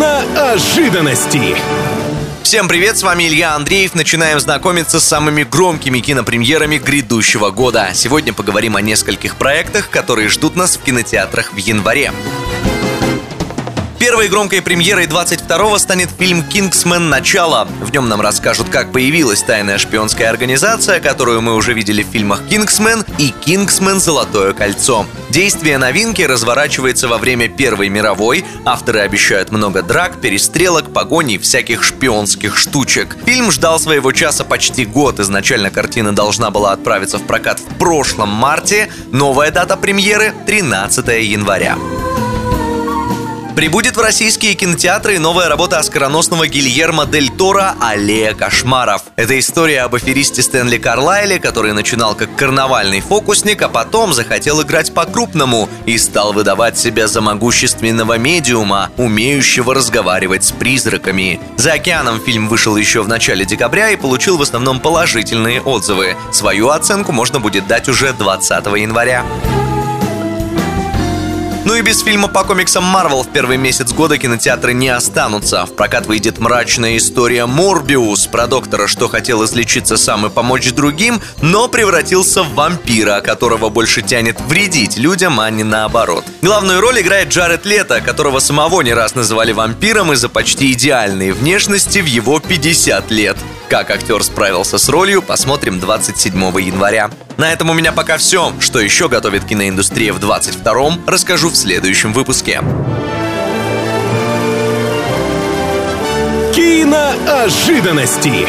Киноожиданности. Всем привет, с вами Илья Андреев. Начинаем знакомиться с самыми громкими кинопремьерами грядущего года. Сегодня поговорим о нескольких проектах, которые ждут нас в кинотеатрах в январе. Первой громкой премьерой 22-го станет фильм «Кингсмен. Начало». В нем нам расскажут, как появилась тайная шпионская организация, которую мы уже видели в фильмах «Кингсмен» и «Кингсмен. Золотое кольцо». Действие новинки разворачивается во время Первой мировой. Авторы обещают много драк, перестрелок, погоней, всяких шпионских штучек. Фильм ждал своего часа почти год. Изначально картина должна была отправиться в прокат в прошлом марте. Новая дата премьеры – 13 января. Прибудет в российские кинотеатры новая работа оскароносного Гильермо Дель Торо «Аллея кошмаров». Это история об аферисте Стэнли Карлайле, который начинал как карнавальный фокусник, а потом захотел играть по-крупному и стал выдавать себя за могущественного медиума, умеющего разговаривать с призраками. «За океаном» фильм вышел еще в начале декабря и получил в основном положительные отзывы. Свою оценку можно будет дать уже 20 января. Ну и без фильма по комиксам Марвел в первый месяц года кинотеатры не останутся. В прокат выйдет мрачная история Морбиус про доктора, что хотел излечиться сам и помочь другим, но превратился в вампира, которого больше тянет вредить людям, а не наоборот. Главную роль играет Джаред Лето, которого самого не раз называли вампиром из-за почти идеальной внешности в его 50 лет. Как актер справился с ролью, посмотрим 27 января. На этом у меня пока все. Что еще готовит киноиндустрия в 22-м, расскажу в следующем выпуске. Киноожиданности.